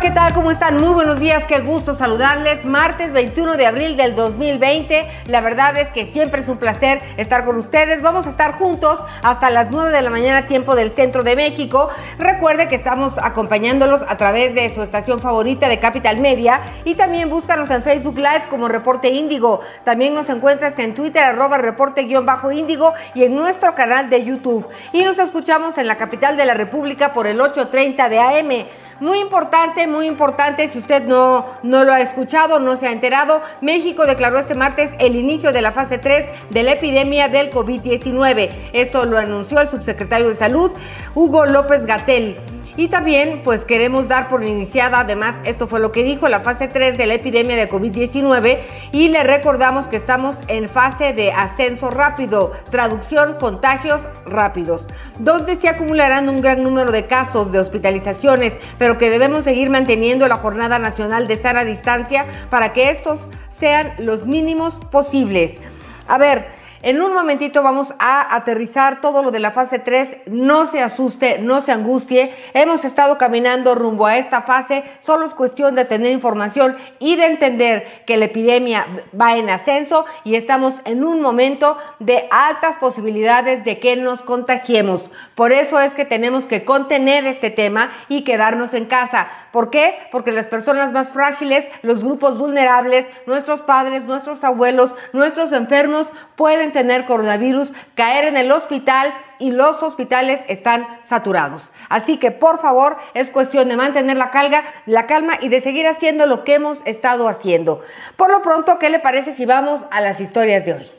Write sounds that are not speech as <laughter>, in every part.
¿qué tal? ¿Cómo están? Muy buenos días, qué gusto saludarles. Martes 21 de abril del 2020. La verdad es que siempre es un placer estar con ustedes. Vamos a estar juntos hasta las 9 de la mañana, tiempo del centro de México. Recuerde que estamos acompañándolos a través de su estación favorita de Capital Media y también búscanos en Facebook Live como Reporte Índigo. También nos encuentras en Twitter, arroba reporte-índigo y en nuestro canal de YouTube. Y nos escuchamos en la capital de la República por el 830 de AM. Muy importante, muy importante, si usted no, no lo ha escuchado, no se ha enterado, México declaró este martes el inicio de la fase 3 de la epidemia del COVID-19. Esto lo anunció el subsecretario de Salud, Hugo López Gatel. Y también, pues queremos dar por iniciada, además, esto fue lo que dijo la fase 3 de la epidemia de COVID-19 y le recordamos que estamos en fase de ascenso rápido, traducción, contagios rápidos, donde se acumularán un gran número de casos de hospitalizaciones, pero que debemos seguir manteniendo la Jornada Nacional de Sana Distancia para que estos sean los mínimos posibles. A ver, en un momentito vamos a aterrizar todo lo de la fase 3. No se asuste, no se angustie. Hemos estado caminando rumbo a esta fase. Solo es cuestión de tener información y de entender que la epidemia va en ascenso y estamos en un momento de altas posibilidades de que nos contagiemos. Por eso es que tenemos que contener este tema y quedarnos en casa. ¿Por qué? Porque las personas más frágiles, los grupos vulnerables, nuestros padres, nuestros abuelos, nuestros enfermos pueden tener coronavirus, caer en el hospital y los hospitales están saturados. Así que por favor es cuestión de mantener la calma, la calma y de seguir haciendo lo que hemos estado haciendo. Por lo pronto, ¿qué le parece si vamos a las historias de hoy?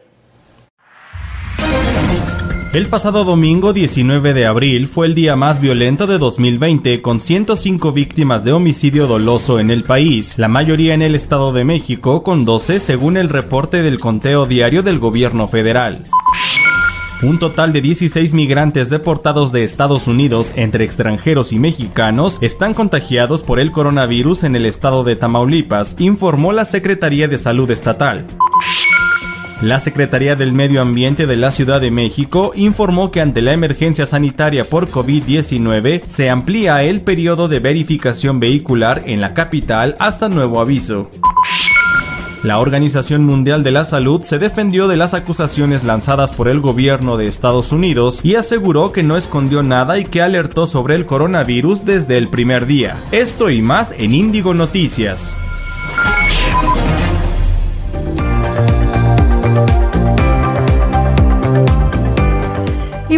El pasado domingo 19 de abril fue el día más violento de 2020 con 105 víctimas de homicidio doloso en el país, la mayoría en el Estado de México con 12 según el reporte del conteo diario del gobierno federal. Un total de 16 migrantes deportados de Estados Unidos entre extranjeros y mexicanos están contagiados por el coronavirus en el estado de Tamaulipas, informó la Secretaría de Salud Estatal. La Secretaría del Medio Ambiente de la Ciudad de México informó que ante la emergencia sanitaria por COVID-19 se amplía el periodo de verificación vehicular en la capital hasta nuevo aviso. La Organización Mundial de la Salud se defendió de las acusaciones lanzadas por el gobierno de Estados Unidos y aseguró que no escondió nada y que alertó sobre el coronavirus desde el primer día. Esto y más en Índigo Noticias.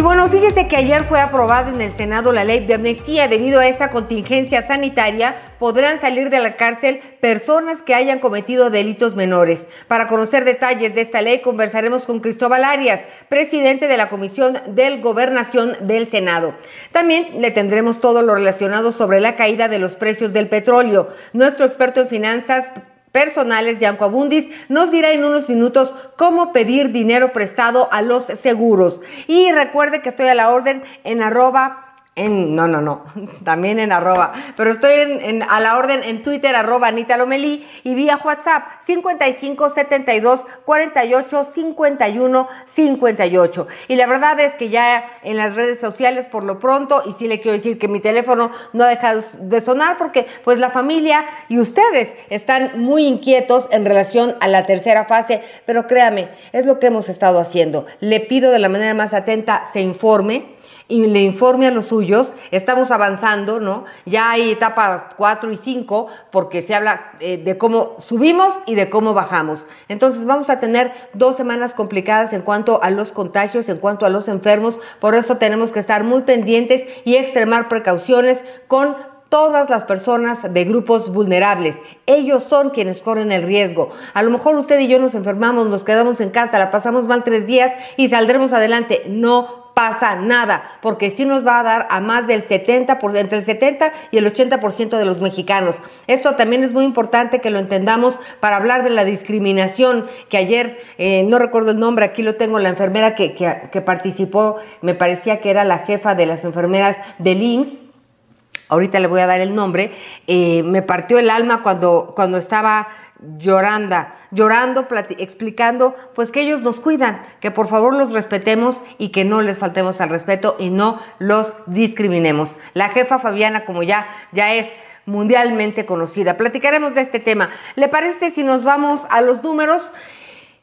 Bueno, fíjese que ayer fue aprobada en el Senado la ley de amnistía. Debido a esta contingencia sanitaria, podrán salir de la cárcel personas que hayan cometido delitos menores. Para conocer detalles de esta ley, conversaremos con Cristóbal Arias, presidente de la Comisión del Gobernación del Senado. También le tendremos todo lo relacionado sobre la caída de los precios del petróleo. Nuestro experto en finanzas, personales, Yanco Abundis, nos dirá en unos minutos cómo pedir dinero prestado a los seguros. Y recuerde que estoy a la orden en arroba en, no, no, no, <laughs> también en arroba, pero estoy en, a la orden en Twitter, arroba Anita Lomelí, y vía WhatsApp 55 72 48 51 58. Y la verdad es que ya en las redes sociales por lo pronto, y sí le quiero decir que mi teléfono no ha dejado de sonar porque pues la familia y ustedes están muy inquietos en relación a la tercera fase, pero créame, es lo que hemos estado haciendo. Le pido de la manera más atenta se informe y le informe a los suyos. Estamos avanzando, ¿no? Ya hay etapas 4 y 5 porque se habla eh, de cómo subimos y de cómo bajamos. Entonces vamos a tener dos semanas complicadas en cuanto a los contagios, en cuanto a los enfermos. Por eso tenemos que estar muy pendientes y extremar precauciones con todas las personas de grupos vulnerables. Ellos son quienes corren el riesgo. A lo mejor usted y yo nos enfermamos, nos quedamos en casa, la pasamos mal tres días y saldremos adelante. No pasa nada, porque sí nos va a dar a más del 70%, por, entre el 70 y el 80% de los mexicanos. Esto también es muy importante que lo entendamos para hablar de la discriminación, que ayer, eh, no recuerdo el nombre, aquí lo tengo, la enfermera que, que, participó, me parecía que era la jefa de las enfermeras del IMSS, ahorita le voy a dar el nombre, eh, me partió el alma cuando, cuando estaba llorando, llorando, explicando, pues que ellos nos cuidan, que por favor los respetemos y que no les faltemos al respeto y no los discriminemos. La jefa Fabiana, como ya, ya es mundialmente conocida. Platicaremos de este tema. ¿Le parece si nos vamos a los números?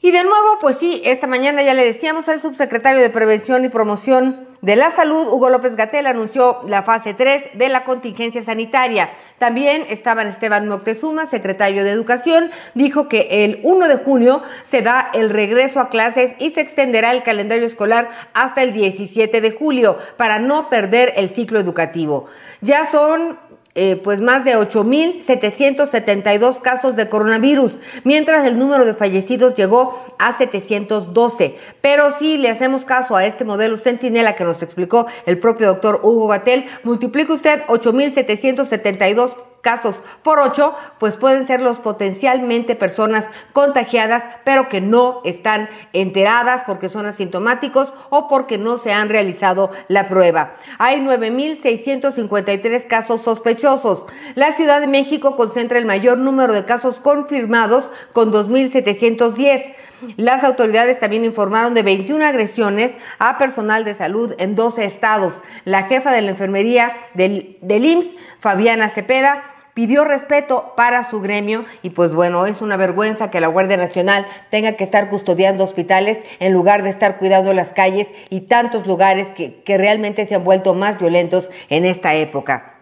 Y de nuevo, pues sí, esta mañana ya le decíamos al subsecretario de Prevención y Promoción de la Salud, Hugo López Gatel, anunció la fase 3 de la contingencia sanitaria. También estaban Esteban Moctezuma, secretario de Educación, dijo que el 1 de junio se da el regreso a clases y se extenderá el calendario escolar hasta el 17 de julio para no perder el ciclo educativo. Ya son eh, pues más de 8.772 casos de coronavirus, mientras el número de fallecidos llegó a 712. Pero si le hacemos caso a este modelo Centinela que nos explicó el propio doctor Hugo Gatel, multiplique usted 8.772 casos por ocho, pues pueden ser los potencialmente personas contagiadas, pero que no están enteradas porque son asintomáticos o porque no se han realizado la prueba. Hay 9.653 casos sospechosos. La Ciudad de México concentra el mayor número de casos confirmados con 2.710. Las autoridades también informaron de 21 agresiones a personal de salud en 12 estados. La jefa de la enfermería del, del IMSS, Fabiana Cepeda, pidió respeto para su gremio y pues bueno, es una vergüenza que la Guardia Nacional tenga que estar custodiando hospitales en lugar de estar cuidando las calles y tantos lugares que, que realmente se han vuelto más violentos en esta época.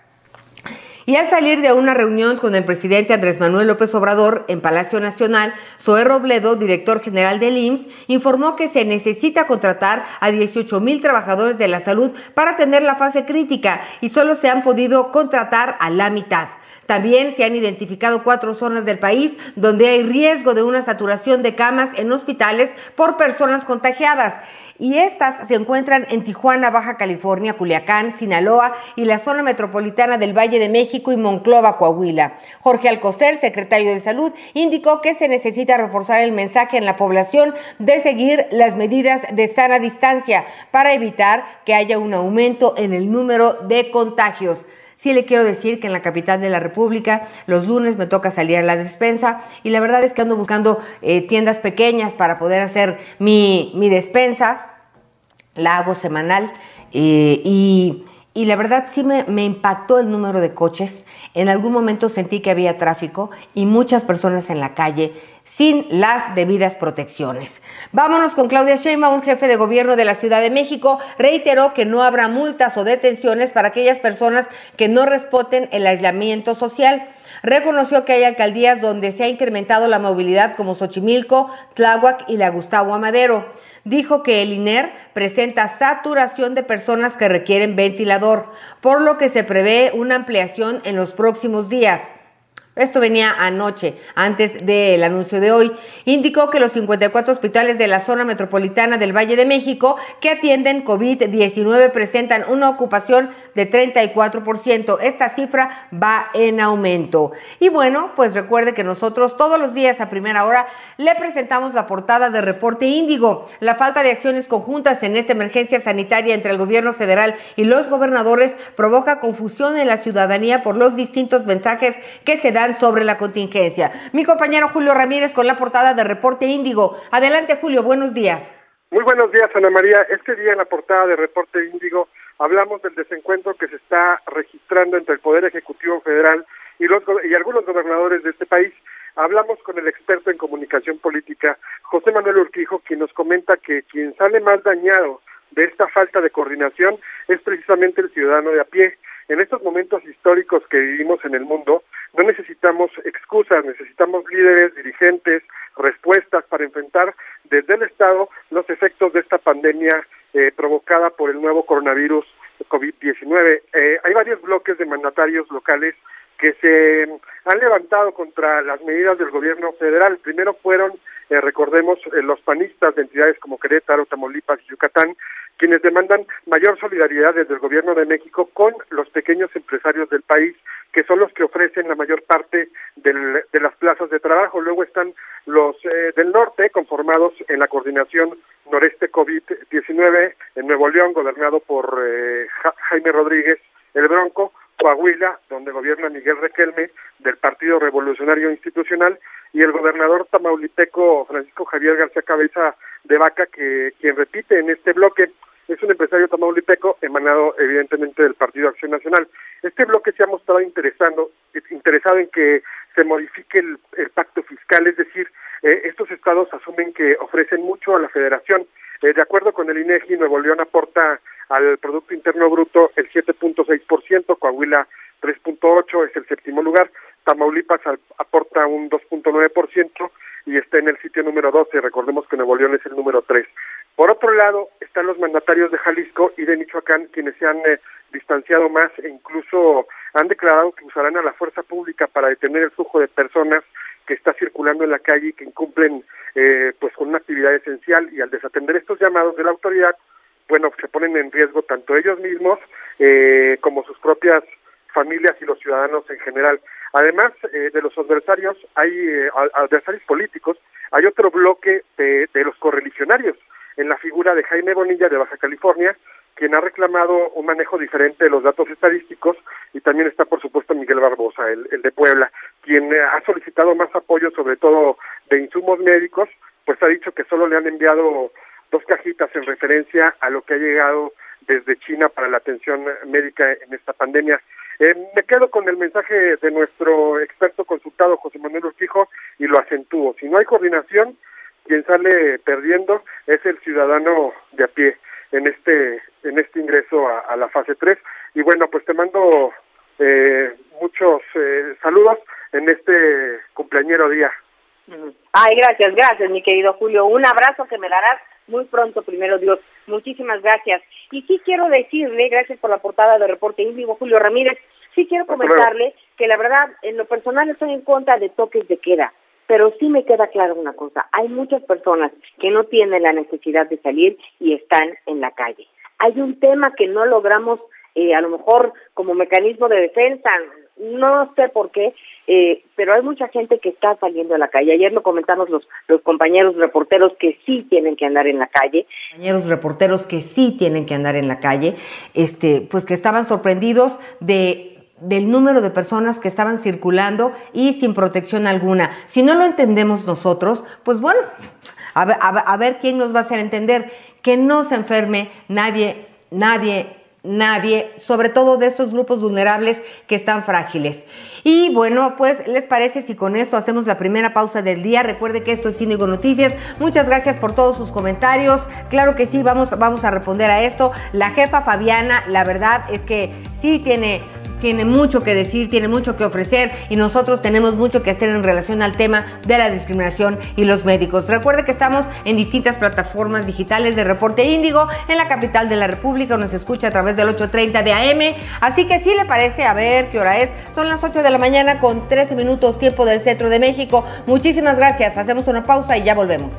Y al salir de una reunión con el presidente Andrés Manuel López Obrador en Palacio Nacional, Zoé Robledo, director general del IMSS, informó que se necesita contratar a 18 mil trabajadores de la salud para atender la fase crítica y solo se han podido contratar a la mitad. También se han identificado cuatro zonas del país donde hay riesgo de una saturación de camas en hospitales por personas contagiadas. Y estas se encuentran en Tijuana, Baja California, Culiacán, Sinaloa y la zona metropolitana del Valle de México y Monclova, Coahuila. Jorge Alcocer, secretario de Salud, indicó que se necesita reforzar el mensaje en la población de seguir las medidas de sana distancia para evitar que haya un aumento en el número de contagios. Sí le quiero decir que en la capital de la República los lunes me toca salir a la despensa y la verdad es que ando buscando eh, tiendas pequeñas para poder hacer mi, despensa. La hago semanal eh, y, la verdad sí me impactó el número de coches. En algún momento sentí que había tráfico y muchas personas en la calle sin las debidas protecciones. Vámonos con Claudia Sheinbaum, jefe de gobierno de la Ciudad de México, reiteró que no habrá multas o detenciones para aquellas personas que no responden el aislamiento social. Reconoció que hay alcaldías donde se ha incrementado la movilidad como Xochimilco, Tláhuac y la Gustavo Amadero. Dijo que el INER presenta saturación de personas que requieren ventilador, por lo que se prevé una ampliación en los próximos días. Esto venía anoche, antes del anuncio de hoy. Indicó que los 54 hospitales de la zona metropolitana del Valle de México que atienden COVID-19 presentan una ocupación de 34%. Esta cifra va en aumento. Y bueno, pues recuerde que nosotros todos los días a primera hora le presentamos la portada de Reporte Índigo. La falta de acciones conjuntas en esta emergencia sanitaria entre el gobierno federal y los gobernadores provoca confusión en la ciudadanía por los distintos mensajes que se dan sobre la contingencia. Mi compañero Julio Ramírez con la portada de Reporte Índigo. Adelante, Julio, buenos días. Muy buenos días, Ana María. Este día en la portada de Reporte Índigo hablamos del desencuentro que se está registrando entre el Poder Ejecutivo Federal y, los, y algunos gobernadores de este país. Hablamos con el experto en comunicación política, José Manuel Urquijo, quien nos comenta que quien sale más dañado de esta falta de coordinación es precisamente el ciudadano de a pie. En estos momentos históricos que vivimos en el mundo, no necesitamos excusas, necesitamos líderes, dirigentes, respuestas para enfrentar desde el Estado los efectos de esta pandemia eh, provocada por el nuevo coronavirus COVID-19. Eh, hay varios bloques de mandatarios locales que se han levantado contra las medidas del gobierno federal. Primero fueron, eh, recordemos, eh, los panistas de entidades como Querétaro, Tamaulipas y Yucatán, quienes demandan mayor solidaridad desde el gobierno de México con los pequeños empresarios del país, que son los que ofrecen la mayor parte del, de las plazas de trabajo. Luego están los eh, del norte, conformados en la coordinación noreste COVID-19 en Nuevo León, gobernado por eh, Jaime Rodríguez, el Bronco, Coahuila, donde gobierna Miguel Requelme, del Partido Revolucionario Institucional, y el gobernador tamaulipeco Francisco Javier García Cabeza de Vaca, que quien repite en este bloque es un empresario tamaulipeco emanado evidentemente del Partido Acción Nacional. Este bloque se ha mostrado interesando, interesado en que se modifique el, pacto fiscal, es decir, eh, estos estados asumen que ofrecen mucho a la federación. Eh, de acuerdo con el INEGI, Nuevo León aporta al Producto Interno Bruto el 7.6%, Coahuila 3.8 es el séptimo lugar, Tamaulipas aporta un 2.9% y está en el sitio número 12, recordemos que Nuevo León es el número 3. Por otro lado, están los mandatarios de Jalisco y de Michoacán, quienes se han eh, distanciado más e incluso han declarado que usarán a la fuerza pública para detener el flujo de personas que está circulando en la calle y que incumplen eh, pues con una actividad esencial y al desatender estos llamados de la autoridad, bueno, se ponen en riesgo tanto ellos mismos eh, como sus propias familias y los ciudadanos en general. Además eh, de los adversarios, hay eh, adversarios políticos, hay otro bloque de, de los correligionarios, en la figura de Jaime Bonilla de Baja California, quien ha reclamado un manejo diferente de los datos estadísticos, y también está, por supuesto, Miguel Barbosa, el, de Puebla, quien ha solicitado más apoyo, sobre todo de insumos médicos, pues ha dicho que solo le han enviado dos cajitas en referencia a lo que ha llegado desde China para la atención médica en esta pandemia. Eh, me quedo con el mensaje de nuestro experto consultado, José Manuel Urquijo, y lo acentúo. Si no hay coordinación, quien sale perdiendo es el ciudadano de a pie en este en este ingreso a, la fase 3 y bueno pues te mando eh, muchos eh, saludos en este cumpleañero día. Ay gracias gracias mi querido Julio. Un abrazo que me darás muy pronto primero Dios. Muchísimas gracias. Y sí quiero decirle gracias por la portada de reporte índigo Julio Ramírez. Sí quiero comentarle que la verdad en lo personal estoy en contra de toques de queda pero sí me queda claro una cosa, hay muchas personas que no tienen la necesidad de salir y están en la calle. Hay un tema que no logramos, eh, a lo mejor como mecanismo de defensa, no sé por qué, eh, pero hay mucha gente que está saliendo a la calle. Ayer lo comentamos los, los compañeros reporteros que sí tienen que andar en la calle. Compañeros reporteros que sí tienen que andar en la calle, este, pues que estaban sorprendidos de del número de personas que estaban circulando y sin protección alguna. Si no lo entendemos nosotros, pues bueno, a ver, quién nos va a hacer entender que no se enferme nadie, nadie, nadie, sobre todo de estos grupos vulnerables que están frágiles. Y bueno, pues les parece si con esto hacemos la primera pausa del día. Recuerde que esto es Cínico Noticias. Muchas gracias por todos sus comentarios. Claro que sí, vamos, vamos a responder a esto. La jefa Fabiana, la verdad es que sí tiene tiene mucho que decir, tiene mucho que ofrecer y nosotros tenemos mucho que hacer en relación al tema de la discriminación y los médicos. Recuerde que estamos en distintas plataformas digitales de Reporte Índigo en la capital de la República, nos escucha a través del 8.30 de AM, así que si le parece, a ver qué hora es, son las 8 de la mañana con 13 minutos tiempo del centro de México. Muchísimas gracias, hacemos una pausa y ya volvemos.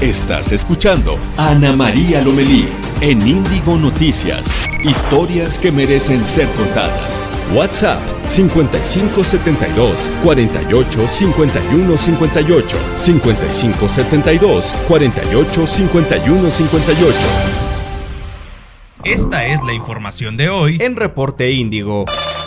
Estás escuchando Ana María Lomelí en Índigo Noticias. Historias que merecen ser contadas. WhatsApp 5572 48 51 58 5572 48 51 58. Esta es la información de hoy en Reporte Índigo.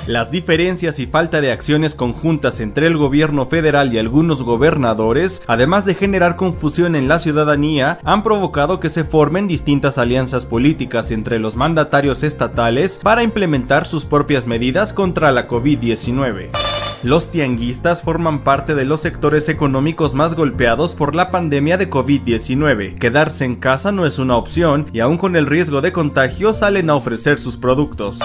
Las diferencias y falta de acciones conjuntas entre el gobierno federal y algunos gobernadores, además de generar confusión en la ciudadanía, han provocado que se formen distintas alianzas políticas entre los mandatarios estatales para implementar sus propias medidas contra la COVID-19. Los tianguistas forman parte de los sectores económicos más golpeados por la pandemia de COVID-19. Quedarse en casa no es una opción y aún con el riesgo de contagio salen a ofrecer sus productos.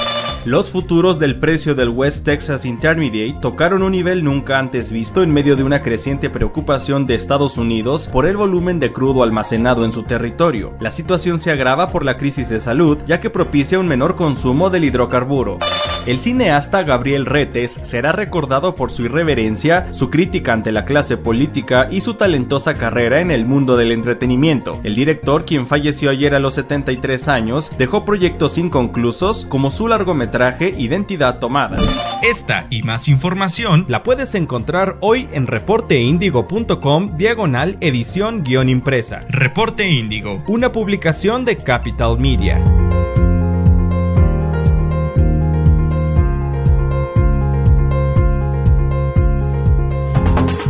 Los futuros del precio del West Texas Intermediate tocaron un nivel nunca antes visto en medio de una creciente preocupación de Estados Unidos por el volumen de crudo almacenado en su territorio. La situación se agrava por la crisis de salud, ya que propicia un menor consumo del hidrocarburo. El cineasta Gabriel Retes será recordado por su irreverencia, su crítica ante la clase política y su talentosa carrera en el mundo del entretenimiento. El director, quien falleció ayer a los 73 años, dejó proyectos inconclusos como su largometraje Identidad Tomada. Esta y más información la puedes encontrar hoy en reporteindigo.com diagonal edición guion impresa. Reporte Índigo, una publicación de Capital Media.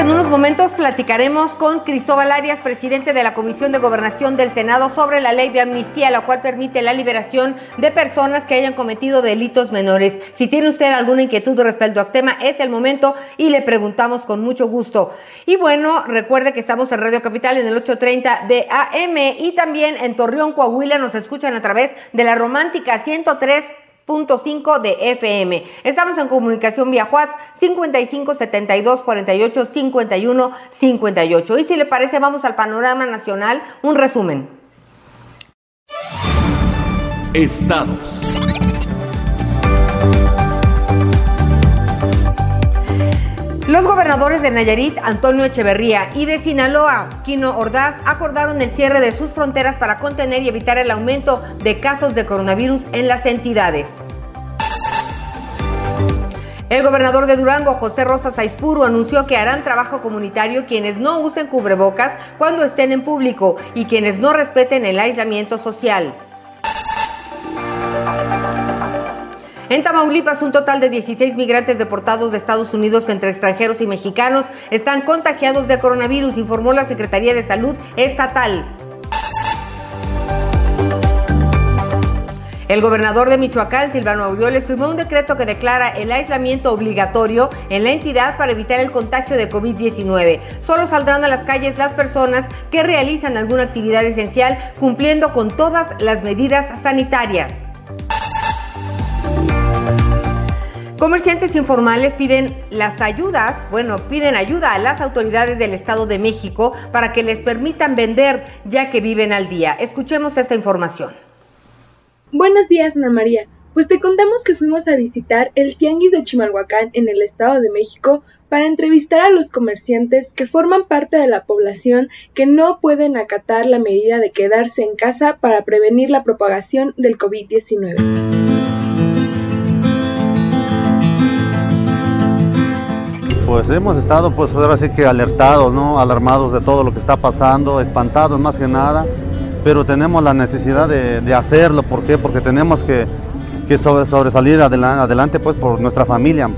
En unos momentos platicaremos con Cristóbal Arias, presidente de la Comisión de Gobernación del Senado, sobre la ley de amnistía, la cual permite la liberación de personas que hayan cometido delitos menores. Si tiene usted alguna inquietud respecto al tema, es el momento y le preguntamos con mucho gusto. Y bueno, recuerde que estamos en Radio Capital en el 830 de AM y también en Torreón, Coahuila, nos escuchan a través de la romántica 103 5 de FM. Estamos en comunicación vía WhatsApp 55 72 48 51 58. Y si le parece, vamos al panorama nacional, un resumen. Estados. Los gobernadores de Nayarit, Antonio Echeverría, y de Sinaloa, Quino Ordaz, acordaron el cierre de sus fronteras para contener y evitar el aumento de casos de coronavirus en las entidades. El gobernador de Durango, José Rosa Saispuro, anunció que harán trabajo comunitario quienes no usen cubrebocas cuando estén en público y quienes no respeten el aislamiento social. En Tamaulipas, un total de 16 migrantes deportados de Estados Unidos entre extranjeros y mexicanos están contagiados de coronavirus, informó la Secretaría de Salud Estatal. El gobernador de Michoacán, Silvano Aureoles, firmó un decreto que declara el aislamiento obligatorio en la entidad para evitar el contagio de COVID-19. Solo saldrán a las calles las personas que realizan alguna actividad esencial cumpliendo con todas las medidas sanitarias. Comerciantes informales piden las ayudas, bueno, piden ayuda a las autoridades del Estado de México para que les permitan vender ya que viven al día. Escuchemos esta información. Buenos días, Ana María. Pues te contamos que fuimos a visitar el Tianguis de Chimalhuacán en el Estado de México para entrevistar a los comerciantes que forman parte de la población que no pueden acatar la medida de quedarse en casa para prevenir la propagación del COVID-19. pues hemos estado pues ahora sí que alertados, ¿no? alarmados de todo lo que está pasando, espantados más que nada, pero tenemos la necesidad de, hacerlo, ¿por qué? Porque tenemos que, sobresalir adelante, pues por nuestra familia.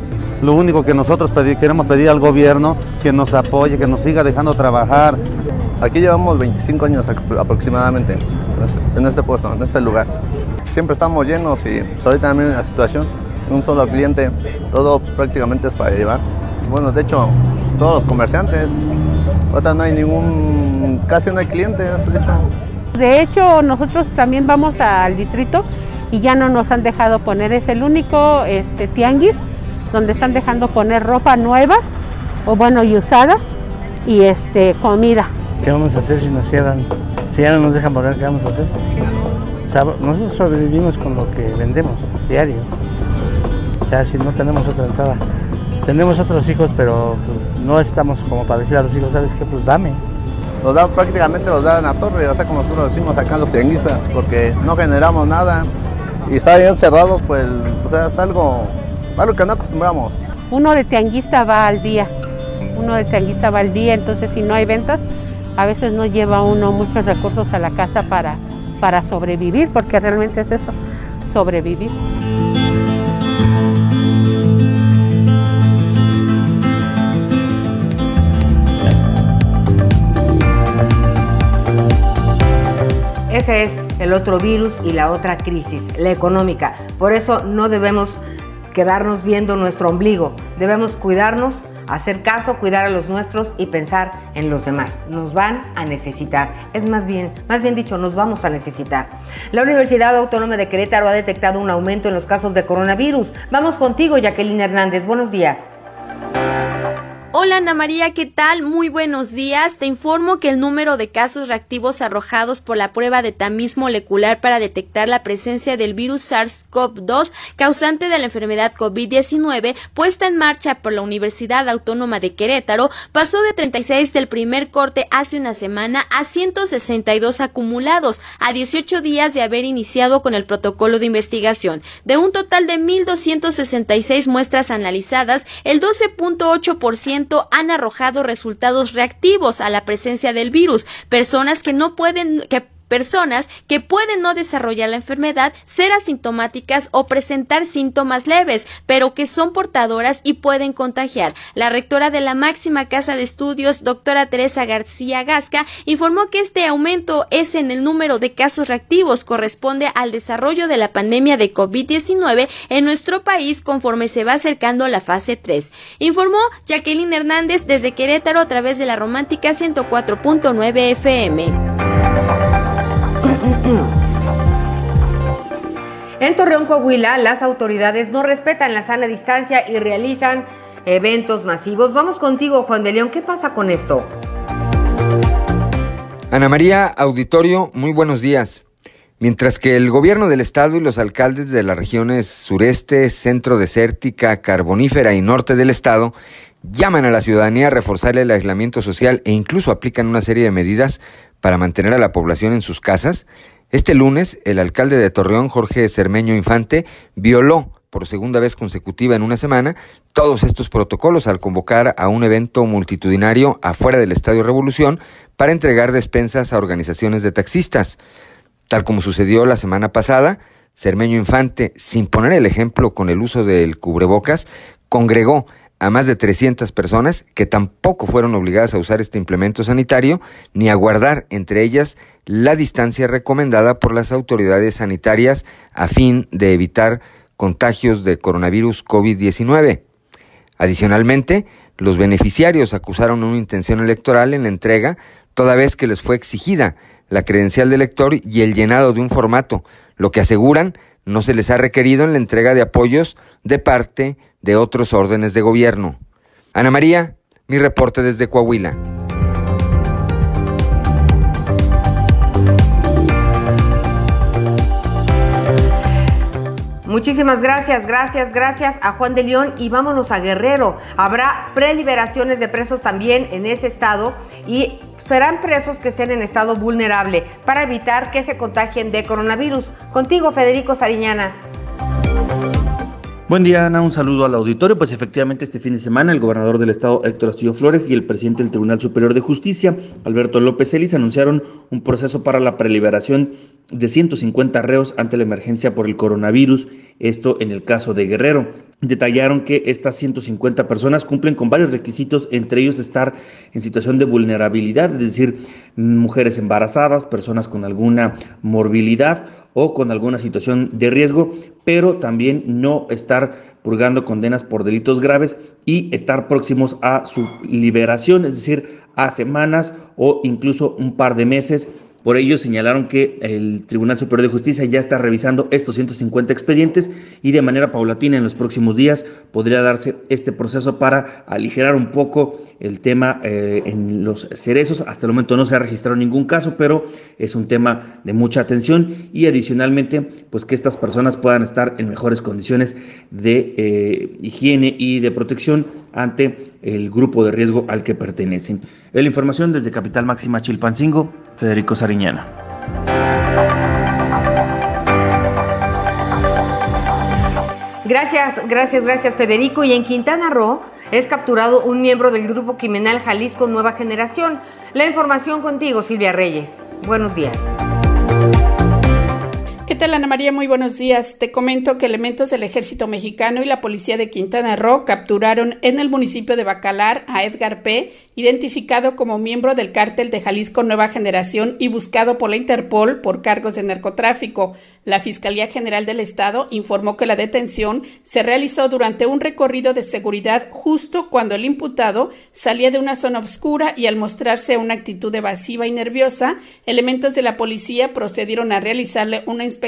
Lo único que nosotros queremos pedir al gobierno que nos apoye, que nos siga dejando trabajar. Aquí llevamos 25 años aproximadamente en este, en este puesto, en este lugar. Siempre estamos llenos y pues, ahorita también la situación, un solo cliente, todo prácticamente es para llevar bueno, de hecho, todos los comerciantes. Ahorita no hay ningún, casi no hay clientes, de hecho. De hecho, nosotros también vamos al distrito y ya no nos han dejado poner, es el único este, tianguis donde están dejando poner ropa nueva o bueno y usada y este comida. ¿Qué vamos a hacer si nos cierran? Si ya no nos dejan poner, ¿qué vamos a hacer? nosotros sobrevivimos con lo que vendemos diario. Sea, si no tenemos otra entrada. Tenemos otros hijos, pero pues, no estamos como para decir a los hijos, ¿sabes qué? Pues dame. Los da prácticamente los dan a torre, o sea, como nosotros decimos acá los tianguistas, porque no generamos nada y estar bien cerrados, pues, o sea, es algo, algo que no acostumbramos. Uno de tianguista va al día, uno de tianguista va al día, entonces si no hay ventas, a veces no lleva uno muchos recursos a la casa para, para sobrevivir, porque realmente es eso, sobrevivir. Ese es el otro virus y la otra crisis, la económica. Por eso no debemos quedarnos viendo nuestro ombligo, debemos cuidarnos, hacer caso, cuidar a los nuestros y pensar en los demás. Nos van a necesitar. Es más bien, más bien dicho, nos vamos a necesitar. La Universidad Autónoma de Querétaro ha detectado un aumento en los casos de coronavirus. Vamos contigo, Jacqueline Hernández. Buenos días. Hola Ana María, ¿qué tal? Muy buenos días. Te informo que el número de casos reactivos arrojados por la prueba de tamiz molecular para detectar la presencia del virus SARS-CoV-2 causante de la enfermedad COVID-19 puesta en marcha por la Universidad Autónoma de Querétaro pasó de 36 del primer corte hace una semana a 162 acumulados a 18 días de haber iniciado con el protocolo de investigación. De un total de 1.266 muestras analizadas, el 12.8% han arrojado resultados reactivos a la presencia del virus, personas que no pueden que personas que pueden no desarrollar la enfermedad, ser asintomáticas o presentar síntomas leves, pero que son portadoras y pueden contagiar. La rectora de la máxima casa de estudios, doctora Teresa García Gasca, informó que este aumento es en el número de casos reactivos, corresponde al desarrollo de la pandemia de COVID-19 en nuestro país conforme se va acercando la fase 3. Informó Jacqueline Hernández desde Querétaro a través de la romántica 104.9 FM. En Torreón, Coahuila, las autoridades no respetan la sana distancia y realizan eventos masivos. Vamos contigo, Juan de León. ¿Qué pasa con esto? Ana María, auditorio, muy buenos días. Mientras que el gobierno del estado y los alcaldes de las regiones sureste, centro desértica, carbonífera y norte del estado llaman a la ciudadanía a reforzar el aislamiento social e incluso aplican una serie de medidas para mantener a la población en sus casas, este lunes el alcalde de Torreón, Jorge Cermeño Infante, violó por segunda vez consecutiva en una semana todos estos protocolos al convocar a un evento multitudinario afuera del Estadio Revolución para entregar despensas a organizaciones de taxistas. Tal como sucedió la semana pasada, Cermeño Infante, sin poner el ejemplo con el uso del cubrebocas, congregó a más de 300 personas que tampoco fueron obligadas a usar este implemento sanitario ni a guardar entre ellas la distancia recomendada por las autoridades sanitarias a fin de evitar contagios de coronavirus COVID-19. Adicionalmente, los beneficiarios acusaron una intención electoral en la entrega toda vez que les fue exigida la credencial de elector y el llenado de un formato, lo que aseguran no se les ha requerido en la entrega de apoyos de parte de otros órdenes de gobierno. Ana María, mi reporte desde Coahuila. Muchísimas gracias, gracias, gracias a Juan de León y vámonos a Guerrero. Habrá preliberaciones de presos también en ese estado y serán presos que estén en estado vulnerable para evitar que se contagien de coronavirus. Contigo, Federico Sariñana. Buen día, Ana. Un saludo al auditorio. Pues efectivamente, este fin de semana, el gobernador del estado, Héctor Astudillo Flores, y el presidente del Tribunal Superior de Justicia, Alberto López Ellis, anunciaron un proceso para la preliberación de 150 reos ante la emergencia por el coronavirus, esto en el caso de Guerrero. Detallaron que estas 150 personas cumplen con varios requisitos, entre ellos estar en situación de vulnerabilidad, es decir, mujeres embarazadas, personas con alguna morbilidad o con alguna situación de riesgo, pero también no estar purgando condenas por delitos graves y estar próximos a su liberación, es decir, a semanas o incluso un par de meses por ello señalaron que el Tribunal Superior de Justicia ya está revisando estos 150 expedientes y de manera paulatina en los próximos días podría darse este proceso para aligerar un poco el tema eh, en los cerezos. Hasta el momento no se ha registrado ningún caso, pero es un tema de mucha atención y adicionalmente pues que estas personas puedan estar en mejores condiciones de eh, higiene y de protección ante el grupo de riesgo al que pertenecen. la información desde Capital Máxima Chilpancingo, Federico Sariñana. Gracias, gracias, gracias Federico. Y en Quintana Roo es capturado un miembro del grupo criminal Jalisco Nueva Generación. La información contigo, Silvia Reyes. Buenos días. ¿Qué tal Ana María? Muy buenos días. Te comento que elementos del ejército mexicano y la policía de Quintana Roo capturaron en el municipio de Bacalar a Edgar P., identificado como miembro del cártel de Jalisco Nueva Generación y buscado por la Interpol por cargos de narcotráfico. La Fiscalía General del Estado informó que la detención se realizó durante un recorrido de seguridad justo cuando el imputado salía de una zona oscura y al mostrarse una actitud evasiva y nerviosa, elementos de la policía procedieron a realizarle una inspección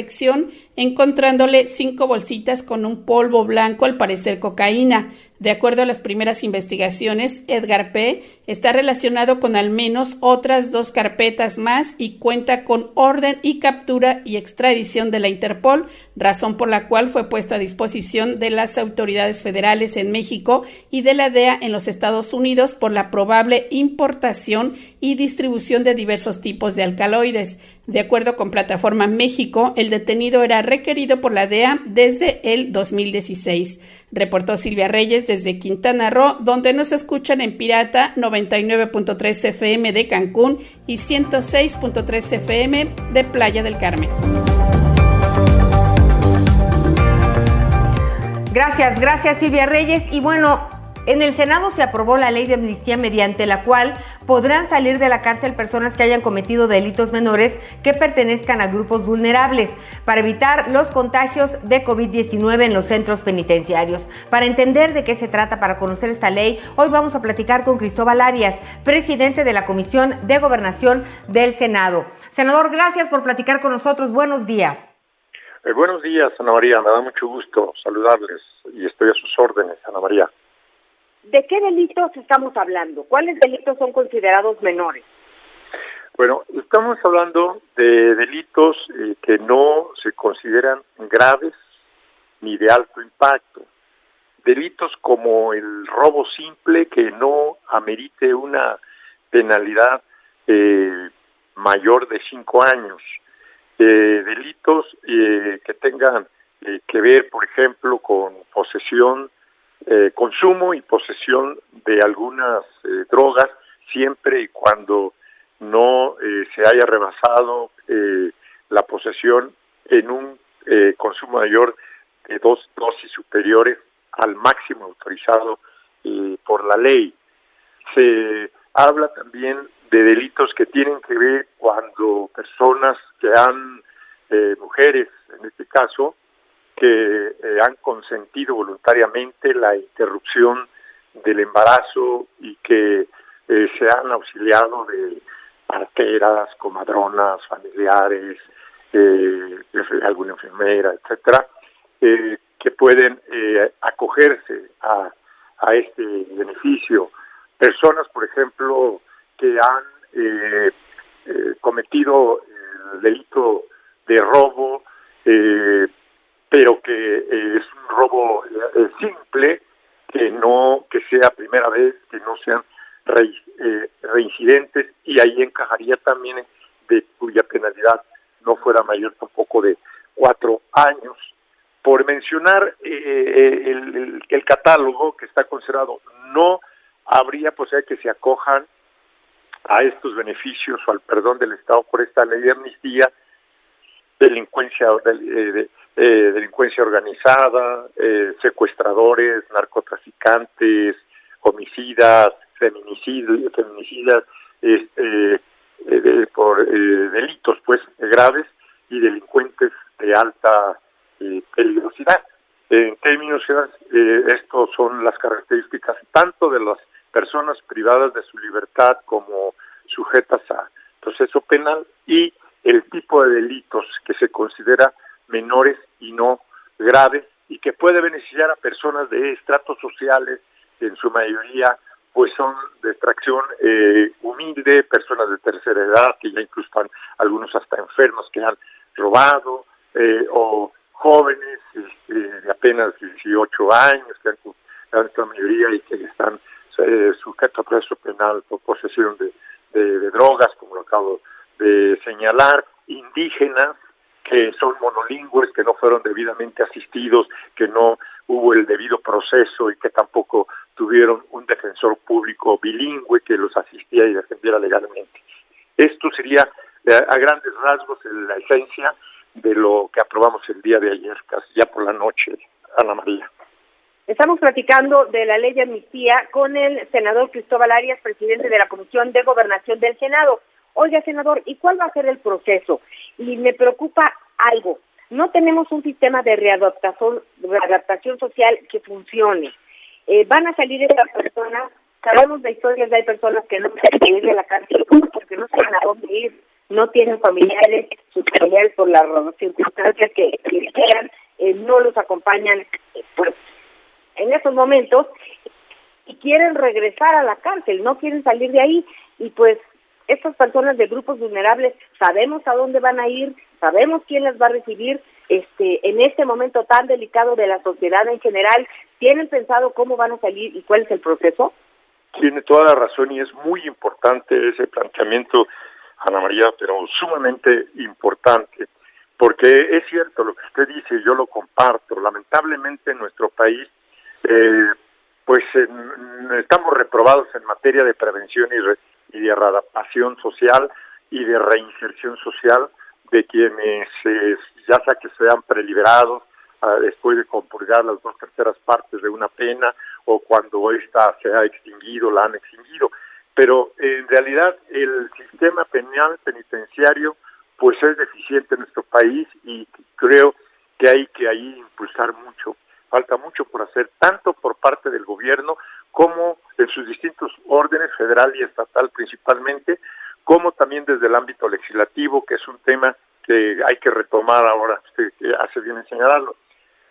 encontrándole cinco bolsitas con un polvo blanco, al parecer cocaína. De acuerdo a las primeras investigaciones, Edgar P. está relacionado con al menos otras dos carpetas más y cuenta con orden y captura y extradición de la Interpol, razón por la cual fue puesto a disposición de las autoridades federales en México y de la DEA en los Estados Unidos por la probable importación y distribución de diversos tipos de alcaloides. De acuerdo con Plataforma México, el detenido era requerido por la DEA desde el 2016. Reportó Silvia Reyes desde Quintana Roo, donde nos escuchan en Pirata 99.3 FM de Cancún y 106.3 FM de Playa del Carmen. Gracias, gracias Silvia Reyes. Y bueno, en el Senado se aprobó la ley de amnistía mediante la cual podrán salir de la cárcel personas que hayan cometido delitos menores que pertenezcan a grupos vulnerables para evitar los contagios de COVID-19 en los centros penitenciarios. Para entender de qué se trata, para conocer esta ley, hoy vamos a platicar con Cristóbal Arias, presidente de la Comisión de Gobernación del Senado. Senador, gracias por platicar con nosotros. Buenos días. Eh, buenos días, Ana María. Me da mucho gusto saludarles y estoy a sus órdenes, Ana María. ¿De qué delitos estamos hablando? ¿Cuáles delitos son considerados menores? Bueno, estamos hablando de delitos eh, que no se consideran graves ni de alto impacto. Delitos como el robo simple que no amerite una penalidad eh, mayor de cinco años. Eh, delitos que tengan que ver, por ejemplo, con posesión eh, consumo y posesión de algunas eh, drogas siempre y cuando no eh, se haya rebasado la posesión en un consumo mayor de dos dosis superiores al máximo autorizado por la ley. Se habla también de delitos que tienen que ver cuando personas que han, mujeres en este caso, que eh, han consentido voluntariamente la interrupción del embarazo y que eh, se han auxiliado de parteras, comadronas, familiares, eh, alguna enfermera, etcétera, que pueden acogerse a, a, este beneficio. Personas, por ejemplo, que han cometido el delito de robo, eh, pero que eh, es un robo eh, simple, que no que sea primera vez, que no sean eh, reincidentes y ahí encajaría también de cuya penalidad no fuera mayor tampoco de cuatro años. Por mencionar el, el, catálogo que está considerado, no habría posibilidad que se acojan a estos beneficios o al perdón del Estado por esta ley de amnistía, delincuencia de, eh, delincuencia organizada, eh, secuestradores, narcotraficantes, homicidas, feminicidas, feminicidas este, eh, por delitos pues graves y delincuentes de alta peligrosidad. En términos eh, estos son las características tanto de las personas privadas de su libertad como sujetas a proceso penal y el tipo de delitos que se considera menores y no graves y que puede beneficiar a personas de estratos sociales, en su mayoría pues son de extracción eh, humilde, personas de tercera edad, que ya incluso están algunos hasta enfermos que han robado, eh, o jóvenes este, de apenas 18 años que han, la mayoría y que están eh, sujetos a proceso penal por posesión de, de, drogas, como lo acabo de señalar, indígenas que son monolingües, que no fueron debidamente asistidos, que no hubo el debido proceso y que tampoco tuvieron un defensor público bilingüe que los asistía y defendiera legalmente. Esto sería eh, a grandes rasgos la esencia de lo que aprobamos el día de ayer, casi ya por la noche, Ana María. Estamos platicando de la ley de amnistía con el senador Cristóbal Arias, presidente de la Comisión de Gobernación del Senado. Oiga, senador, ¿y cuál va a ser el proceso? Y me preocupa algo. No tenemos un sistema de readaptación, readaptación social que funcione. Eh, van a salir estas personas, sabemos de historias de hay personas que no quieren ir de la cárcel porque no saben a dónde ir, no tienen familiares, sus familiares por las circunstancias que, que quieran, eh, no los acompañan, pues en esos momentos y quieren regresar a la cárcel, no quieren salir de ahí y pues estas personas de grupos vulnerables sabemos a dónde van a ir, sabemos quién las va a recibir, este en este momento tan delicado de la sociedad en general, ¿tienen pensado cómo van a salir y cuál es el proceso? Tiene toda la razón y es muy importante ese planteamiento, Ana María, pero sumamente importante, porque es cierto lo que usted dice, yo lo comparto, lamentablemente en nuestro país eh, pues estamos reprobados en materia de prevención y, de readaptación social y de reinserción social de quienes eh, ya sea que sean preliberados ah, después de compurgar las dos terceras partes de una pena o cuando ésta se ha extinguido, la han extinguido. Pero en realidad el sistema penal penitenciario pues es deficiente en nuestro país y creo que hay que ahí impulsar mucho falta mucho por hacer, tanto por parte del gobierno como en sus distintos órdenes, federal y estatal principalmente, como también desde el ámbito legislativo, que es un tema que hay que retomar ahora, usted hace bien en señalarlo.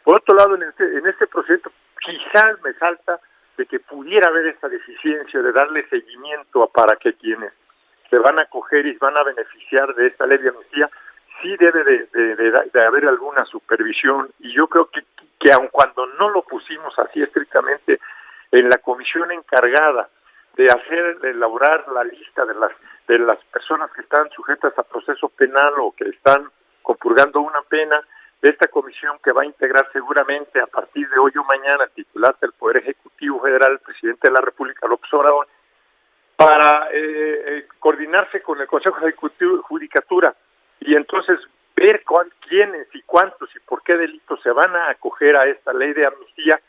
Por otro lado, en este, en este proceso quizás me salta de que pudiera haber esta deficiencia de darle seguimiento para que quienes se van a acoger y van a beneficiar de esta ley de amnistía sí debe de, haber alguna supervisión y yo creo que, que aun cuando no lo pusimos así estrictamente en la comisión encargada de hacer, de elaborar la lista de las, de las personas que están sujetas a proceso penal o que están compurgando una pena, de esta comisión que va a integrar seguramente a partir de hoy o mañana titular del Poder Ejecutivo Federal, el presidente de la República, López Obrador, para eh, eh, coordinarse con el Consejo de Judicatura y entonces ver quiénes y cuántos y por qué delitos se van a acoger a esta ley de amnistía,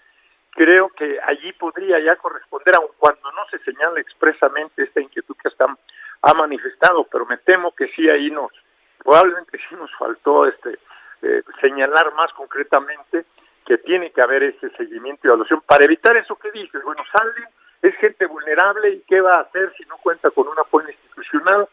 creo que allí podría ya corresponder, aun cuando no se señale expresamente esta inquietud que están, ha manifestado, pero me temo que sí ahí nos, probablemente sí nos faltó este eh, señalar más concretamente que tiene que haber ese seguimiento y evaluación para evitar eso que dices, bueno, sale, es gente vulnerable y qué va a hacer si no cuenta con un apoyo institucional,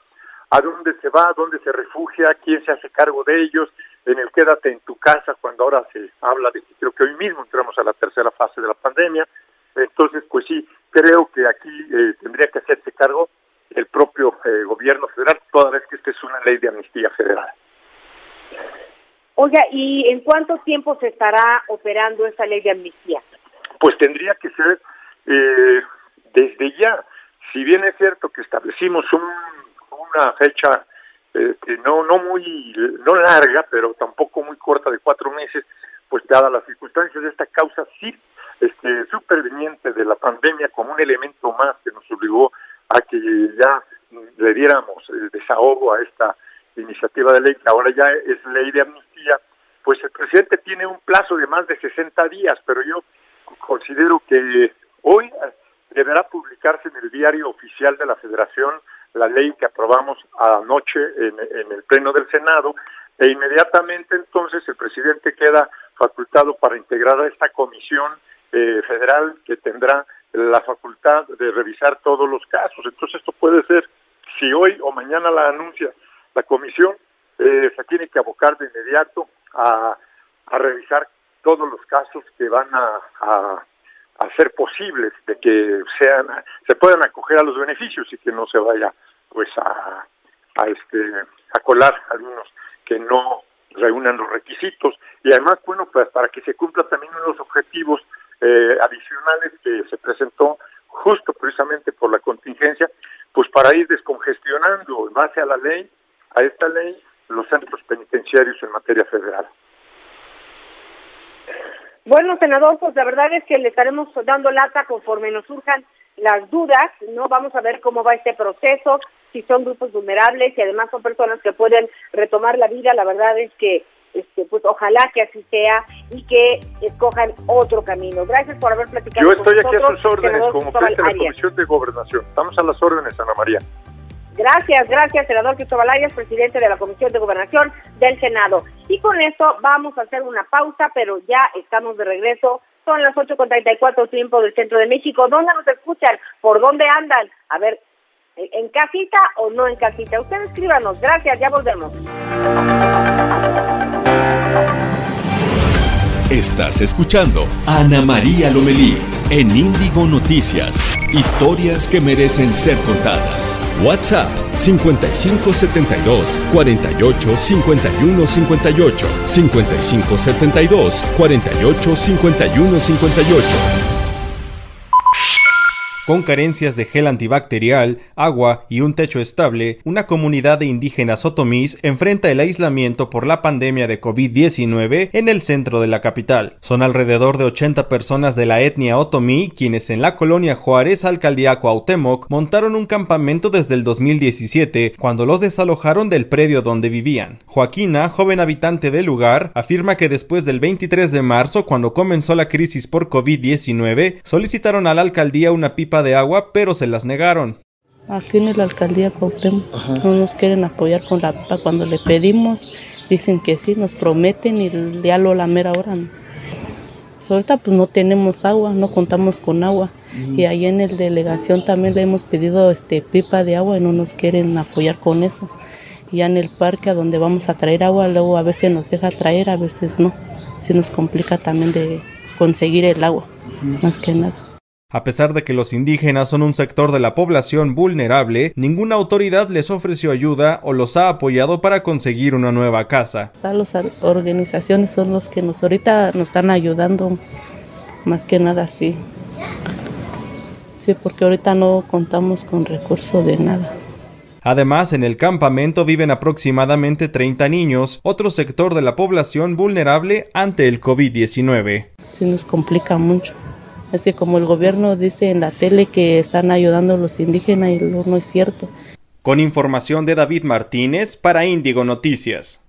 a dónde se va, a dónde se refugia, quién se hace cargo de ellos, en el quédate en tu casa cuando ahora se habla de que creo que hoy mismo entramos a la tercera fase de la pandemia. Entonces, pues sí, creo que aquí eh, tendría que hacerse cargo el propio eh, gobierno federal, toda vez que esta es una ley de amnistía federal. Oiga, ¿y en cuánto tiempo se estará operando esa ley de amnistía? Pues tendría que ser eh, desde ya. Si bien es cierto que establecimos un una fecha este, no no muy no larga pero tampoco muy corta de cuatro meses pues dadas las circunstancias de esta causa sí este superveniente de la pandemia como un elemento más que nos obligó a que ya le diéramos el desahogo a esta iniciativa de ley. Que ahora ya es ley de amnistía. Pues el presidente tiene un plazo de más de 60 días pero yo considero que hoy deberá publicarse en el diario oficial de la Federación la ley que aprobamos anoche en, el Pleno del Senado e inmediatamente entonces el presidente queda facultado para integrar a esta comisión eh, federal que tendrá la facultad de revisar todos los casos. Entonces esto puede ser, si hoy o mañana la anuncia la comisión, eh, se tiene que abocar de inmediato a, a revisar todos los casos que van a hacer posibles de que sean se puedan acoger a los beneficios y que no se vaya pues a, a este a colar algunos que no reúnan los requisitos y además bueno pues para que se cumpla también los objetivos eh, adicionales que se presentó justo precisamente por la contingencia, pues para ir descongestionando en base a la ley, a esta ley, los centros penitenciarios en materia federal. Bueno, senador, pues la verdad es que le estaremos dando lata conforme nos surjan las dudas, ¿no? Vamos a ver cómo va este proceso, si son grupos vulnerables y además son personas que pueden retomar la vida. La verdad es que, este, pues ojalá que así sea y que escojan otro camino. Gracias por haber platicado. Yo estoy aquí a sus órdenes como presidente de la Comisión de Gobernación. Estamos a las órdenes, Ana María. Gracias, gracias, senador Cristóbal Arias, presidente de la Comisión de Gobernación del Senado. Y con esto vamos a hacer una pausa, pero ya estamos de regreso. Son las 8.34 tiempo del centro de México. ¿Dónde nos escuchan? ¿Por dónde andan? A ver, ¿en casita o no en casita? Ustedes escríbanos. Gracias, ya volvemos. Estás escuchando Ana María Lomelí en Índigo Noticias. Historias que merecen ser contadas. WhatsApp 5572 48 51 58 5572 48 51 58 con carencias de gel antibacterial, agua y un techo estable, una comunidad de indígenas otomís enfrenta el aislamiento por la pandemia de COVID-19 en el centro de la capital. Son alrededor de 80 personas de la etnia otomí quienes en la colonia Juárez, alcaldía Cuauhtémoc, montaron un campamento desde el 2017 cuando los desalojaron del predio donde vivían. Joaquina, joven habitante del lugar, afirma que después del 23 de marzo, cuando comenzó la crisis por COVID-19, solicitaron a la alcaldía una pipa de agua, pero se las negaron. Aquí en la alcaldía Cuauhtémoc no nos quieren apoyar con la pipa. Cuando le pedimos, dicen que sí, nos prometen y ya lo la mera hora. ¿no? ahorita pues no tenemos agua, no contamos con agua. Y ahí en el delegación también le hemos pedido este pipa de agua y no nos quieren apoyar con eso. Y ya en el parque a donde vamos a traer agua, luego a veces nos deja traer, a veces no. Se nos complica también de conseguir el agua, más que nada. A pesar de que los indígenas son un sector de la población vulnerable, ninguna autoridad les ofreció ayuda o los ha apoyado para conseguir una nueva casa. Las organizaciones son los que nos ahorita nos están ayudando, más que nada, sí. Sí, porque ahorita no contamos con recursos de nada. Además, en el campamento viven aproximadamente 30 niños, otro sector de la población vulnerable ante el COVID-19. Sí, nos complica mucho. Es que como el gobierno dice en la tele que están ayudando a los indígenas y no es cierto. Con información de David Martínez para Índigo Noticias.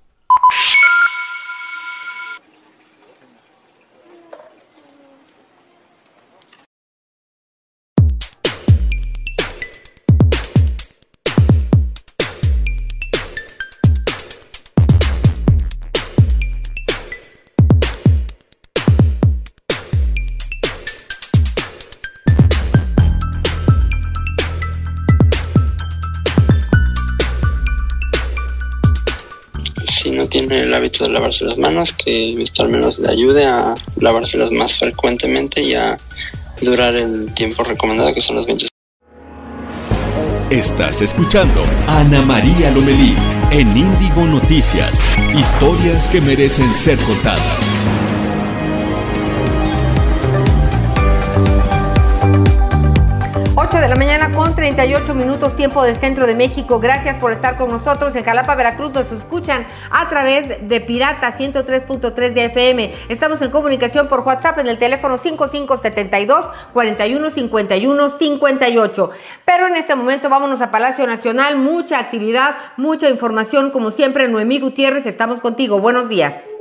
Tiene el hábito de lavarse las manos, que esto al menos le ayude a lavárselas más frecuentemente y a durar el tiempo recomendado, que son los 20 Estás escuchando a Ana María Lomelí en Índigo Noticias. Historias que merecen ser contadas. 8 de la mañana 38 minutos tiempo del centro de México. Gracias por estar con nosotros. En Jalapa, Veracruz nos escuchan a través de Pirata 103.3 de FM. Estamos en comunicación por WhatsApp en el teléfono 5572 4151 58. Pero en este momento vámonos a Palacio Nacional. Mucha actividad, mucha información. Como siempre, Noemí Gutiérrez, estamos contigo. Buenos días.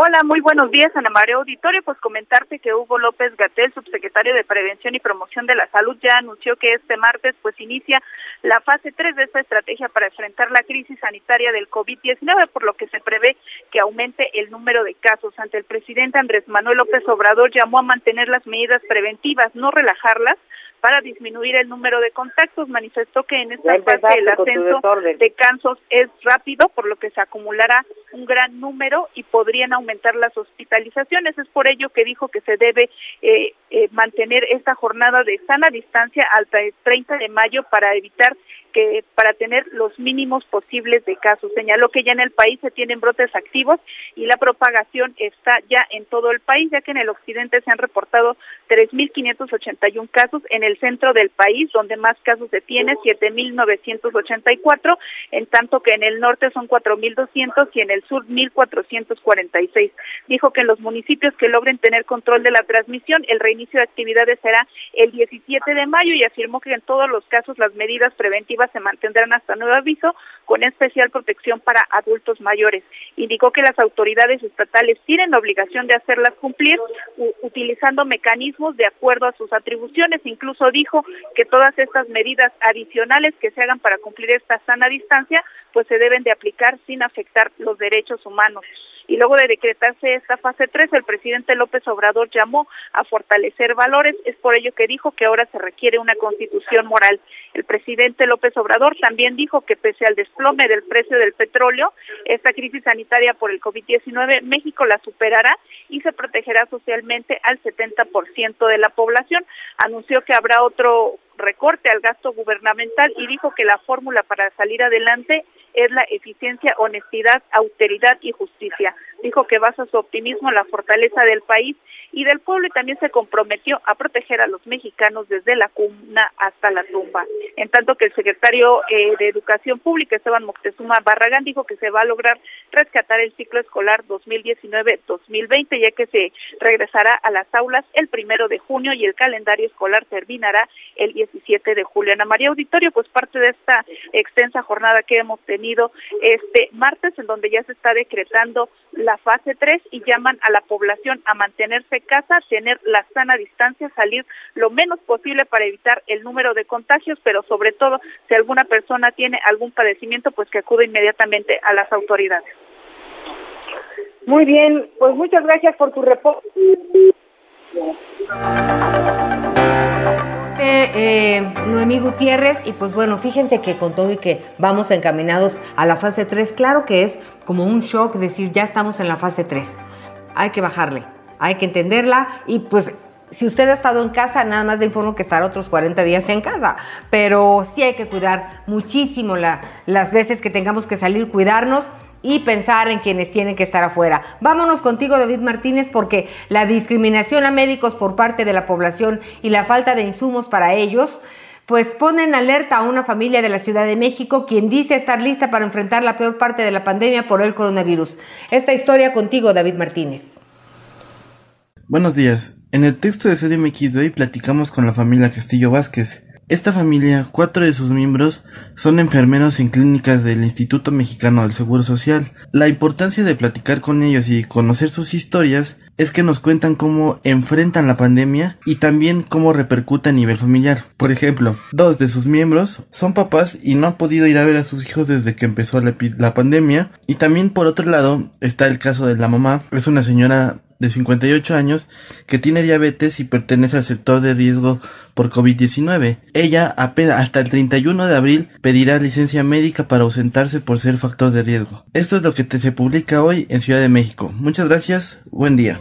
Hola, muy buenos días, Ana María Auditorio. Pues comentarte que Hugo López Gatel, subsecretario de Prevención y Promoción de la Salud, ya anunció que este martes pues inicia la fase 3 de esta estrategia para enfrentar la crisis sanitaria del COVID-19, por lo que se prevé que aumente el número de casos. Ante el presidente Andrés Manuel López Obrador llamó a mantener las medidas preventivas, no relajarlas, para disminuir el número de contactos. Manifestó que en esta fase el ascenso de casos es rápido, por lo que se acumulará un gran número y podrían aumentar las hospitalizaciones. Es por ello que dijo que se debe eh, eh, mantener esta jornada de sana distancia hasta el 30 de mayo para evitar que para tener los mínimos posibles de casos. Señaló que ya en el país se tienen brotes activos y la propagación está ya en todo el país, ya que en el occidente se han reportado 3.581 casos, en el centro del país, donde más casos se tiene, 7.984, en tanto que en el norte son 4.200 y en el sur 1.446. Dijo que en los municipios que logren tener control de la transmisión, el reinicio de actividades será el 17 de mayo y afirmó que en todos los casos las medidas preventivas se mantendrán hasta nuevo aviso, con especial protección para adultos mayores. Indicó que las autoridades estatales tienen la obligación de hacerlas cumplir utilizando mecanismos de acuerdo a sus atribuciones. Incluso dijo que todas estas medidas adicionales que se hagan para cumplir esta sana distancia, pues se deben de aplicar sin afectar los derechos humanos y luego de decretarse esta fase 3, el presidente López Obrador llamó a fortalecer valores. Es por ello que dijo que ahora se requiere una constitución moral. El presidente López Obrador también dijo que pese al desplome del precio del petróleo, esta crisis sanitaria por el COVID-19, México la superará y se protegerá socialmente al 70% de la población. Anunció que habrá otro recorte al gasto gubernamental y dijo que la fórmula para salir adelante es la eficiencia, honestidad, austeridad y justicia. Dijo que basa su optimismo en la fortaleza del país y del pueblo y también se comprometió a proteger a los mexicanos desde la cuna hasta la tumba. En tanto que el secretario eh, de Educación Pública, Esteban Moctezuma Barragán, dijo que se va a lograr rescatar el ciclo escolar 2019-2020, ya que se regresará a las aulas el primero de junio y el calendario escolar terminará el 17 de julio. Ana María Auditorio, pues parte de esta extensa jornada que hemos tenido este martes, en donde ya se está decretando fase 3 y llaman a la población a mantenerse casa, tener la sana distancia, salir lo menos posible para evitar el número de contagios, pero sobre todo si alguna persona tiene algún padecimiento, pues que acude inmediatamente a las autoridades. Muy bien, pues muchas gracias por tu reporte. Eh, Noemí Gutiérrez y pues bueno, fíjense que con todo y que vamos encaminados a la fase 3, claro que es como un shock decir ya estamos en la fase 3, hay que bajarle, hay que entenderla y pues si usted ha estado en casa, nada más le informo que estará otros 40 días en casa, pero sí hay que cuidar muchísimo las veces que tengamos que salir, cuidarnos y pensar en quienes tienen que estar afuera. Vámonos contigo, David Martínez, porque la discriminación a médicos por parte de la población y la falta de insumos para ellos, pues ponen alerta a una familia de la Ciudad de México quien dice estar lista para enfrentar la peor parte de la pandemia por el coronavirus. Esta historia contigo, David Martínez. Buenos días. En el texto de CDMX de hoy platicamos con la familia Castillo Vázquez. Esta familia, cuatro de sus miembros, son enfermeros en clínicas del Instituto Mexicano del Seguro Social. La importancia de platicar con ellos y conocer sus historias es que nos cuentan cómo enfrentan la pandemia y también cómo repercute a nivel familiar. Por ejemplo, dos de sus miembros son papás y no han podido ir a ver a sus hijos desde que empezó la, la pandemia. Y también por otro lado está el caso de la mamá. Es una señora de 58 años que tiene diabetes y pertenece al sector de riesgo por COVID-19. Ella apenas hasta el 31 de abril pedirá licencia médica para ausentarse por ser factor de riesgo. Esto es lo que se publica hoy en Ciudad de México. Muchas gracias, buen día.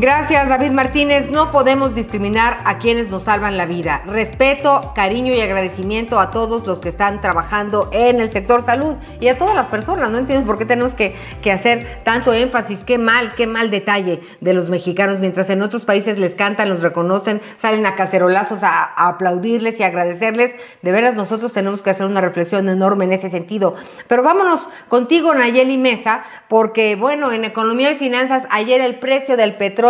Gracias, David Martínez. No podemos discriminar a quienes nos salvan la vida. Respeto, cariño y agradecimiento a todos los que están trabajando en el sector salud y a todas las personas. No entiendo por qué tenemos que, hacer tanto énfasis. Qué mal, qué mal detalle de los mexicanos. Mientras en otros países les cantan, los reconocen, salen a cacerolazos a, a aplaudirles y agradecerles. De veras, nosotros tenemos que hacer una reflexión enorme en ese sentido. Pero vámonos contigo, Nayeli Mesa, porque, bueno, en economía y finanzas, ayer el precio del petróleo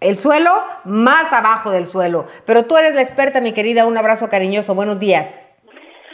el suelo más abajo del suelo. Pero tú eres la experta, mi querida, un abrazo cariñoso, buenos días.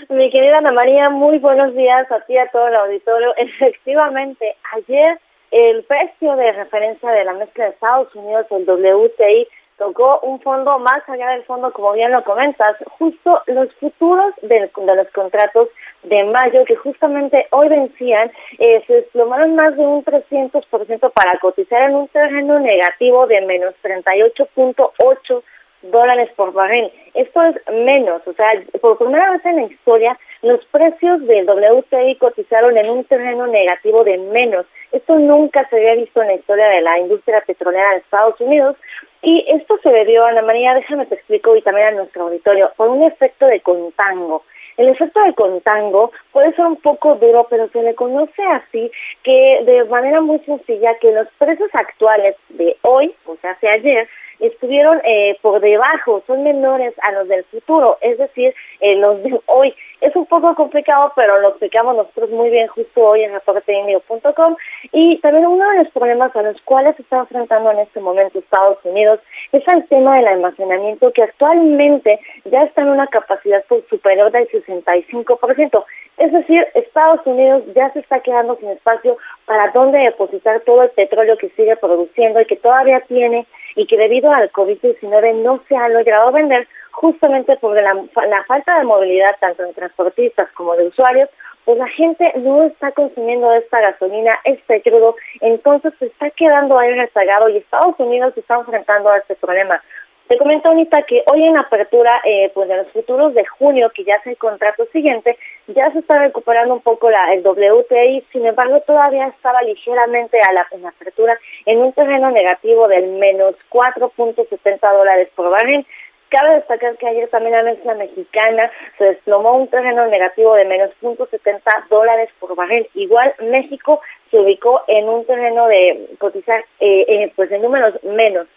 Mi querida Ana María, muy buenos días a ti, y a todo el auditorio. <laughs> Efectivamente, ayer el precio de referencia de la mezcla de Estados Unidos, el WTI, tocó un fondo más allá del fondo, como bien lo comentas, justo los futuros de, los contratos de mayo que justamente hoy vencían, eh, se desplomaron más de un 300% para cotizar en un terreno negativo de menos 38.8 dólares por barril. Esto es menos, o sea, por primera vez en la historia los precios del WTI cotizaron en un terreno negativo de menos. Esto nunca se había visto en la historia de la industria petrolera de Estados Unidos y esto se debió, Ana María, déjame te explico y también a nuestro auditorio, por un efecto de contango. El efecto de contango puede ser un poco duro, pero se le conoce así que de manera muy sencilla que los precios actuales de hoy, o sea, de ayer, estuvieron eh, por debajo, son menores a los del futuro, es decir, eh, los de hoy. Es un poco complicado, pero lo explicamos nosotros muy bien justo hoy en reporteindio.com y también uno de los problemas a los cuales se está enfrentando en este momento Estados Unidos es el tema del almacenamiento que actualmente ya está en una capacidad superior del 65%. Es decir, Estados Unidos ya se está quedando sin espacio para dónde depositar todo el petróleo que sigue produciendo y que todavía tiene y que debido al COVID-19 no se ha logrado vender justamente por la, la falta de movilidad tanto de transportistas como de usuarios, pues la gente no está consumiendo esta gasolina, este crudo, entonces se está quedando ahí rezagado y Estados Unidos se está enfrentando a este problema. Te comento, Anita, que hoy en apertura eh, pues de los futuros de junio, que ya es el contrato siguiente, ya se está recuperando un poco la, el WTI, sin embargo todavía estaba ligeramente a la, en apertura en un terreno negativo del menos 4.70 dólares por barril. Cabe destacar que ayer también la mezcla mexicana se desplomó un terreno negativo de menos 0.70 dólares por barril. Igual México se ubicó en un terreno de cotizar eh, eh, pues en números menos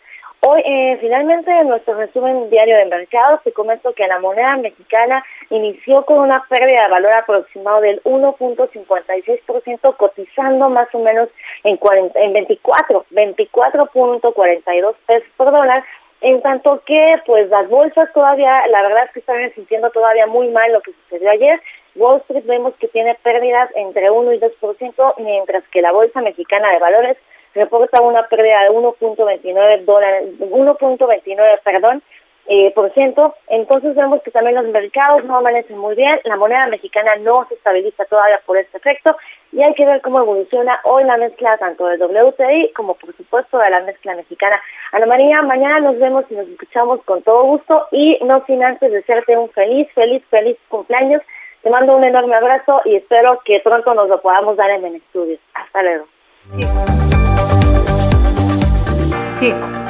Hoy, eh, finalmente, en nuestro resumen diario de mercados, te comento que la moneda mexicana inició con una pérdida de valor aproximado del 1.56%, cotizando más o menos en, 40, en 24, 24.42 pesos por dólar, en tanto que, pues, las bolsas todavía, la verdad es que están sintiendo todavía muy mal lo que sucedió ayer. Wall Street vemos que tiene pérdidas entre 1 y 2%, mientras que la Bolsa Mexicana de Valores reporta una pérdida de 1.29 dólares, 1.29, perdón, eh, por ciento. Entonces vemos que también los mercados no amanecen muy bien, la moneda mexicana no se estabiliza todavía por este efecto y hay que ver cómo evoluciona hoy la mezcla tanto del WTI como por supuesto de la mezcla mexicana. Ana María, mañana nos vemos y nos escuchamos con todo gusto y no sin antes desearte un feliz, feliz, feliz cumpleaños. Te mando un enorme abrazo y espero que pronto nos lo podamos dar en el estudio. Hasta luego.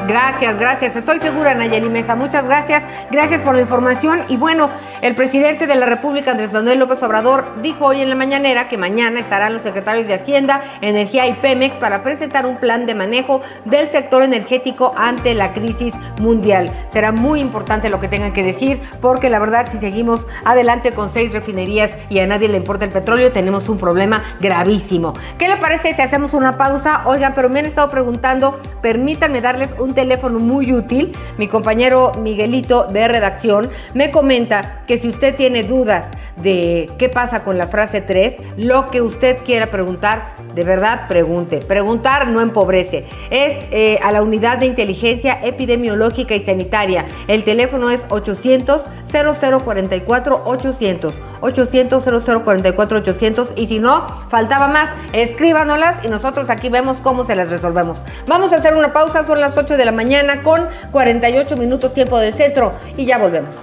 Gracias, gracias. Estoy segura, Nayeli Mesa. Muchas gracias. Gracias por la información. Y bueno, el presidente de la República, Andrés Manuel López Obrador, dijo hoy en la mañanera que mañana estarán los secretarios de Hacienda, Energía y Pemex para presentar un plan de manejo del sector energético ante la crisis mundial. Será muy importante lo que tengan que decir, porque la verdad, si seguimos adelante con seis refinerías y a nadie le importa el petróleo, tenemos un problema gravísimo. ¿Qué le parece si hacemos una pausa? Oigan, pero me han estado preguntando, permítanme darles un teléfono muy útil. Mi compañero Miguelito de redacción me comenta que si usted tiene dudas de qué pasa con la frase 3, lo que usted quiera preguntar, de verdad pregunte. Preguntar no empobrece. Es eh, a la unidad de inteligencia epidemiológica y sanitaria. El teléfono es 800 0044 800. 800 0044 800 y si no, faltaba más, escríbanolas y nosotros aquí vemos cómo se las resolvemos. Vamos a hacer una pausa, son las 8 de la mañana con 48 minutos tiempo del centro y ya volvemos.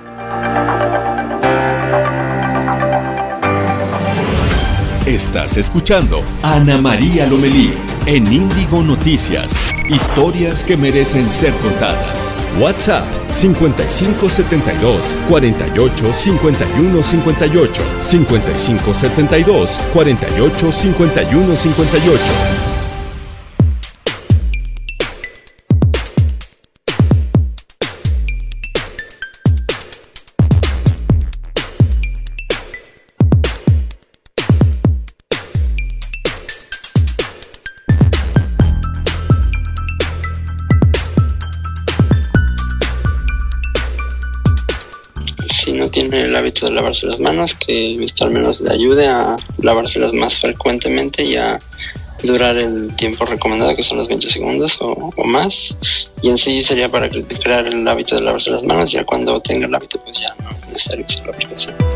Estás escuchando Ana María Lomelí en Índigo Noticias. Historias que merecen ser contadas. WhatsApp 5572 48 51 58 5572 48 51 58 de lavarse las manos, que esto al menos le ayude a lavárselas más frecuentemente y a durar el tiempo recomendado, que son los 20 segundos o, más. Y en sí sería para crear el hábito de lavarse las manos, ya cuando tenga el hábito, pues ya no es necesario usar la aplicación.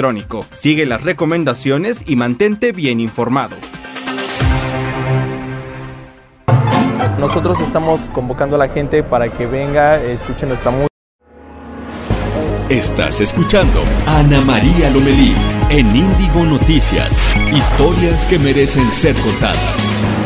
Sigue las recomendaciones y mantente bien informado. Nosotros estamos convocando a la gente para que venga, escuche nuestra música. Estás escuchando a Ana María Lomelí en Índigo Noticias. Historias que merecen ser contadas.